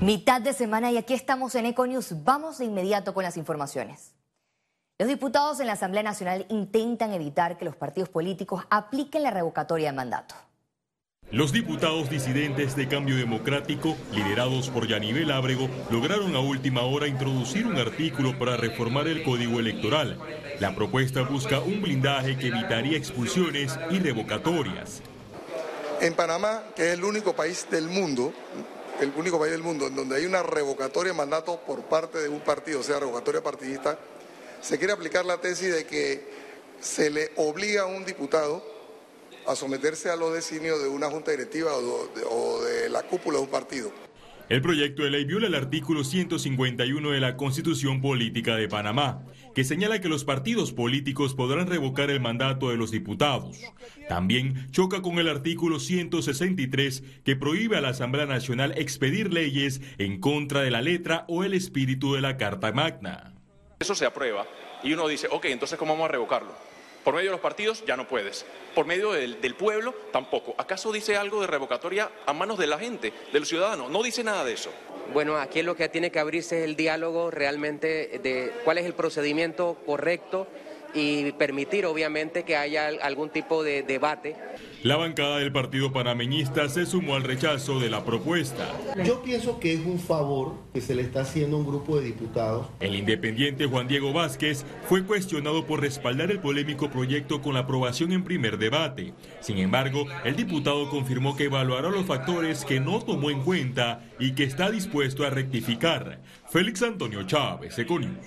Mitad de semana y aquí estamos en Econews. Vamos de inmediato con las informaciones. Los diputados en la Asamblea Nacional intentan evitar que los partidos políticos apliquen la revocatoria de mandato. Los diputados disidentes de Cambio Democrático, liderados por Yanivel Ábrego, lograron a última hora introducir un artículo para reformar el Código Electoral. La propuesta busca un blindaje que evitaría expulsiones y revocatorias. En Panamá, que es el único país del mundo, el único país del mundo en donde hay una revocatoria de mandato por parte de un partido, o sea, revocatoria partidista, se quiere aplicar la tesis de que se le obliga a un diputado a someterse a los designios de una junta directiva o de, la cúpula de un partido. El proyecto de ley viola el artículo 151 de la Constitución Política de Panamá, que señala que los partidos políticos podrán revocar el mandato de los diputados. También choca con el artículo 163 que prohíbe a la Asamblea Nacional expedir leyes en contra de la letra o el espíritu de la Carta Magna. Eso se aprueba y uno dice, ok, entonces ¿cómo vamos a revocarlo? Por medio de los partidos ya no puedes. Por medio del, pueblo tampoco. ¿Acaso dice algo de revocatoria a manos de la gente, de los ciudadanos? No dice nada de eso. Bueno, aquí lo que tiene que abrirse es el diálogo realmente de cuál es el procedimiento correcto y permitir obviamente que haya algún tipo de debate. La bancada del Partido Panameñista se sumó al rechazo de la propuesta. Yo pienso que es un favor que se le está haciendo a un grupo de diputados. El independiente Juan Diego Vázquez fue cuestionado por respaldar el polémico proyecto con la aprobación en primer debate. Sin embargo, el diputado confirmó que evaluará los factores que no tomó en cuenta y que está dispuesto a rectificar. Félix Antonio Chávez, Econius.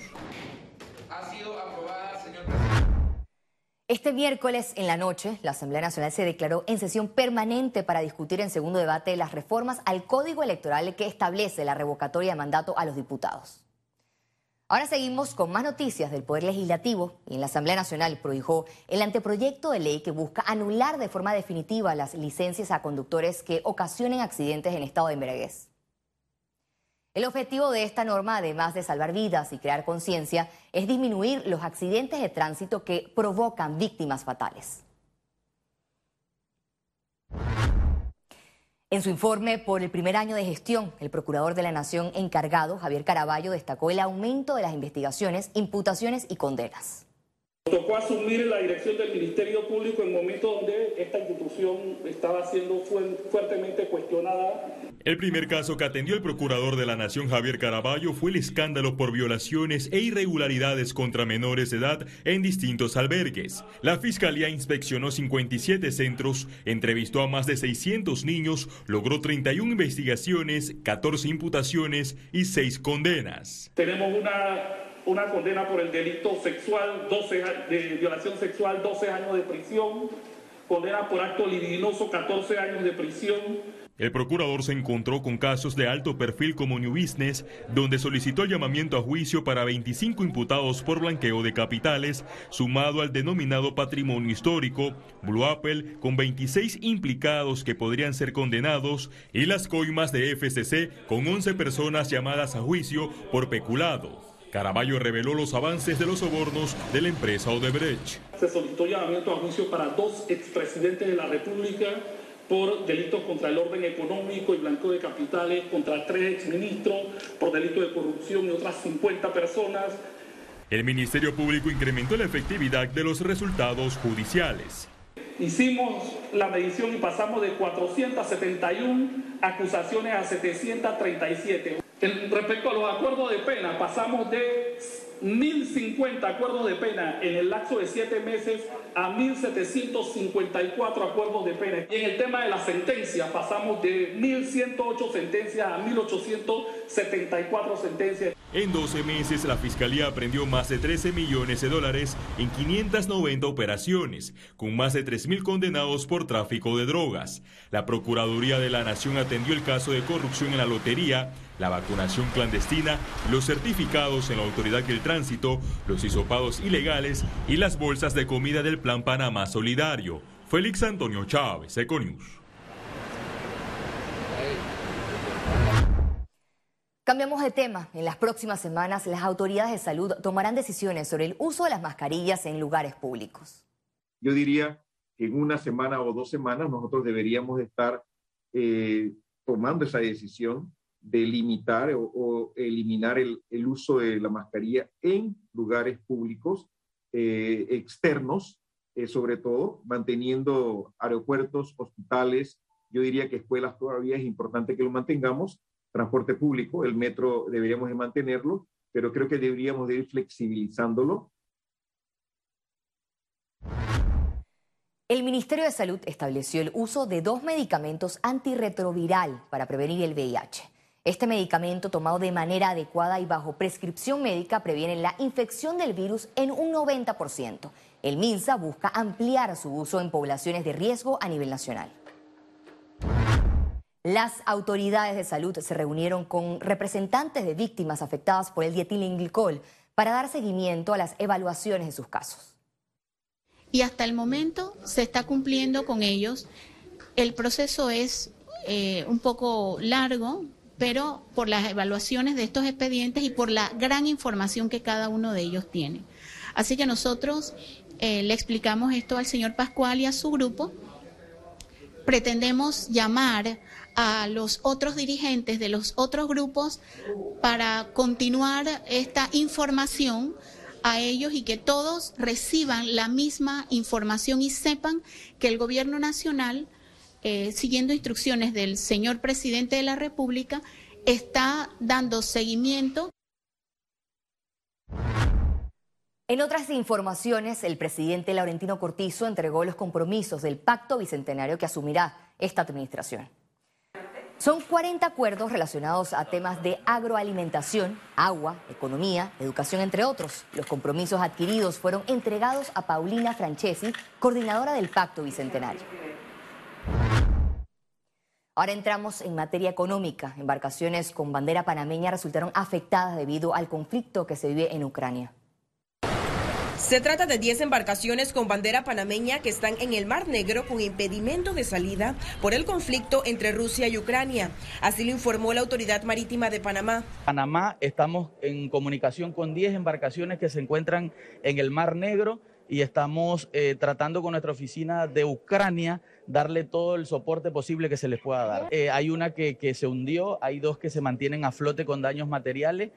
Este miércoles en la noche, la Asamblea Nacional se declaró en sesión permanente para discutir en segundo debate las reformas al Código Electoral que establece la revocatoria de mandato a los diputados. Ahora seguimos con más noticias del Poder Legislativo y en la Asamblea Nacional prohijó el anteproyecto de ley que busca anular de forma definitiva las licencias a conductores que ocasionen accidentes en estado de embriaguez. El objetivo de esta norma, además de salvar vidas y crear conciencia, es disminuir los accidentes de tránsito que provocan víctimas fatales. En su informe por el primer año de gestión, el procurador de la Nación encargado, Javier Caraballo, destacó el aumento de las investigaciones, imputaciones y condenas. Tocó asumir la dirección del Ministerio Público en momentos donde esta institución estaba siendo fuertemente cuestionada. El primer caso que atendió el procurador de la Nación Javier Caraballo fue el escándalo por violaciones e irregularidades contra menores de edad en distintos albergues. La Fiscalía inspeccionó 57 centros, entrevistó a más de 600 niños, logró 31 investigaciones, 14 imputaciones y 6 condenas. Tenemos una una condena por el delito sexual, 12, de violación sexual, 12 años de prisión, condena por acto libidinoso, 14 años de prisión. El procurador se encontró con casos de alto perfil como New Business, donde solicitó el llamamiento a juicio para 25 imputados por blanqueo de capitales, sumado al denominado patrimonio histórico, Blue Apple, con 26 implicados que podrían ser condenados, y las coimas de FCC, con 11 personas llamadas a juicio por peculado. Caraballo reveló los avances de los sobornos de la empresa Odebrecht. Se solicitó llamamiento a juicio para dos expresidentes de la República por delitos contra el orden económico y blanqueo de capitales, contra tres exministros por delito de corrupción y otras 50 personas. El Ministerio Público incrementó la efectividad de los resultados judiciales. Hicimos la medición y pasamos de 471 acusaciones a 737 respecto a los acuerdos de pena, pasamos de 1.050 acuerdos de pena en el lapso de siete meses a 1.754 acuerdos de pena. Y en el tema de la sentencia, pasamos de 1.108 sentencias a 1.874 sentencias. En 12 meses, la Fiscalía aprendió más de 13 millones de dólares en 590 operaciones, con más de 3.000 condenados por tráfico de drogas. La Procuraduría de la Nación atendió el caso de corrupción en la lotería, la vacunación clandestina, los certificados en la Autoridad del Tránsito, los hisopados ilegales y las bolsas de comida del Plan Panamá Solidario. Félix Antonio Chávez, Econius. Cambiamos de tema. En las próximas semanas, las autoridades de salud tomarán decisiones sobre el uso de las mascarillas en lugares públicos. Yo diría que en una semana o dos semanas nosotros deberíamos estar eh, tomando esa decisión de limitar o, eliminar el, uso de la mascarilla en lugares públicos eh, externos, eh, sobre todo manteniendo aeropuertos, hospitales, yo diría que escuelas todavía es importante que lo mantengamos, transporte público, el metro deberíamos de mantenerlo, pero creo que deberíamos de ir flexibilizándolo. El Ministerio de Salud estableció el uso de dos medicamentos antirretroviral para prevenir el VIH. Este medicamento tomado de manera adecuada y bajo prescripción médica previene la infección del virus en un 90%. El MINSA busca ampliar su uso en poblaciones de riesgo a nivel nacional. Las autoridades de salud se reunieron con representantes de víctimas afectadas por el dietilenglicol para dar seguimiento a las evaluaciones de sus casos. Y hasta el momento se está cumpliendo con ellos. El proceso es eh, un poco largo, pero por las evaluaciones de estos expedientes y por la gran información que cada uno de ellos tiene. Así que nosotros eh, le explicamos esto al señor Pascual y a su grupo. Pretendemos llamar a los otros dirigentes de los otros grupos para continuar esta información a ellos y que todos reciban la misma información y sepan que el gobierno nacional eh, siguiendo instrucciones del señor presidente de la República, está dando seguimiento. En otras informaciones, el presidente Laurentino Cortizo entregó los compromisos del pacto bicentenario que asumirá esta administración. Son 40 acuerdos relacionados a temas de agroalimentación, agua, economía, educación, entre otros. Los compromisos adquiridos fueron entregados a Paulina Francesi, coordinadora del Pacto Bicentenario. Ahora entramos en materia económica. Embarcaciones con bandera panameña resultaron afectadas debido al conflicto que se vive en Ucrania. Se trata de 10 embarcaciones con bandera panameña que están en el Mar Negro con impedimento de salida por el conflicto entre Rusia y Ucrania. Así lo informó la Autoridad Marítima de Panamá. Panamá estamos en comunicación con 10 embarcaciones que se encuentran en el Mar Negro y estamos eh, tratando con nuestra oficina de Ucrania darle todo el soporte posible que se les pueda dar. Eh, hay una que, se hundió, hay dos que se mantienen a flote con daños materiales,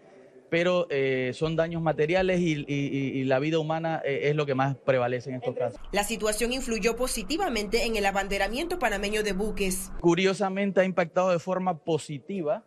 pero eh, son daños materiales y, la vida humana es lo que más prevalece en estos casos. La situación influyó positivamente en el abanderamiento panameño de buques. Curiosamente ha impactado de forma positiva.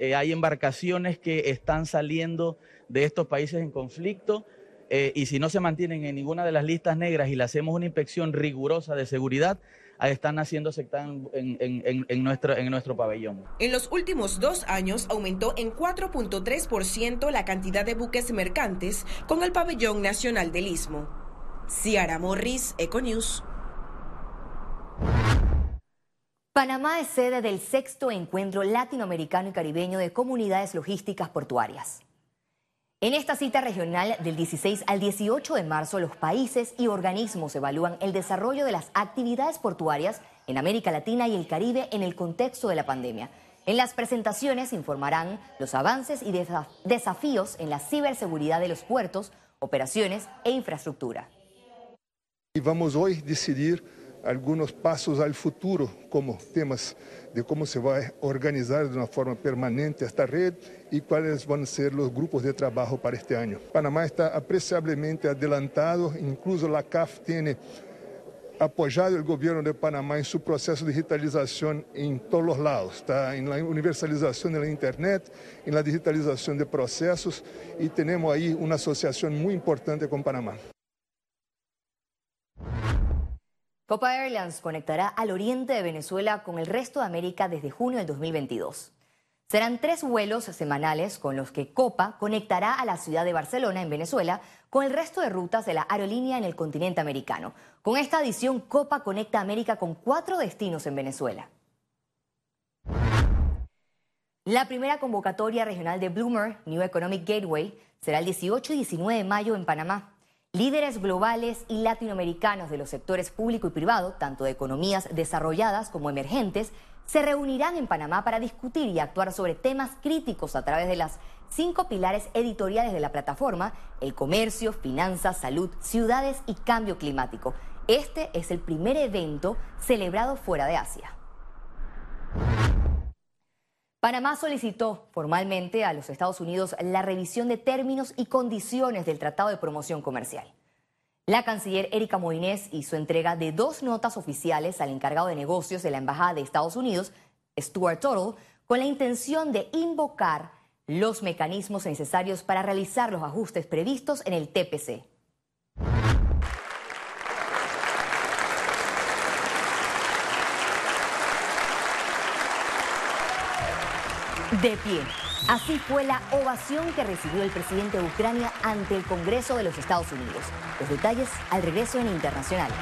hay embarcaciones que están saliendo de estos países en conflicto eh, y si no se mantienen en ninguna de las listas negras y le hacemos una inspección rigurosa de seguridad, están haciéndose en, en, en, nuestro, en nuestro pabellón. En los últimos dos años aumentó en 4.3% la cantidad de buques mercantes con el pabellón nacional del Istmo. Ciara Morris, Econews. Panamá es sede del sexto encuentro latinoamericano y caribeño de comunidades logísticas portuarias. En esta cita regional del 16 al 18 de marzo, los países y organismos evalúan el desarrollo de las actividades portuarias en América Latina y el Caribe en el contexto de la pandemia. En las presentaciones informarán los avances y desafíos en la ciberseguridad de los puertos, operaciones e infraestructura. Y vamos hoy decidir algunos pasos al futuro, como temas de cómo se va a organizar de una forma permanente esta red y cuáles van a ser los grupos de trabajo para este año. Panamá está apreciablemente adelantado, incluso la CAF tiene apoyado el gobierno de Panamá en su proceso de digitalización en todos los lados, está en la universalización de la Internet, en la digitalización de procesos y tenemos ahí una asociación muy importante con Panamá. Copa Airlines conectará al oriente de Venezuela con el resto de América desde junio del 2022. Serán tres vuelos semanales con los que Copa conectará a la ciudad de Barcelona, en Venezuela, con el resto de rutas de la aerolínea en el continente americano. Con esta adición, Copa conecta América con cuatro destinos en Venezuela. La primera convocatoria regional de Bloomer New Economic Gateway será el 18 y 19 de mayo en Panamá. Líderes globales y latinoamericanos de los sectores público y privado, tanto de economías desarrolladas como emergentes, se reunirán en Panamá para discutir y actuar sobre temas críticos a través de las cinco pilares editoriales de la plataforma, el comercio, finanzas, salud, ciudades y cambio climático. Este es el primer evento celebrado fuera de Asia. Panamá solicitó formalmente a los Estados Unidos la revisión de términos y condiciones del Tratado de Promoción Comercial. La canciller Erika Moines hizo entrega de dos notas oficiales al encargado de negocios de la Embajada de Estados Unidos, Stuart Tuttle, con la intención de invocar los mecanismos necesarios para realizar los ajustes previstos en el TPC. De pie. Así fue la ovación que recibió el presidente de Ucrania ante el Congreso de los Estados Unidos. Los detalles al regreso en Internacionales.